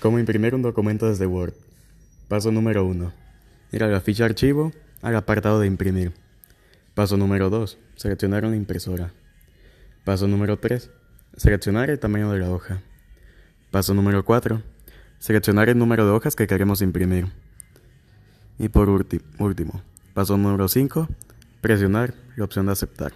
Cómo imprimir un documento desde Word. Paso número 1. Ir a la ficha archivo al apartado de imprimir. Paso número 2. Seleccionar una impresora. Paso número 3. Seleccionar el tamaño de la hoja. Paso número 4. Seleccionar el número de hojas que queremos imprimir. Y por último, paso número 5. Presionar la opción de aceptar.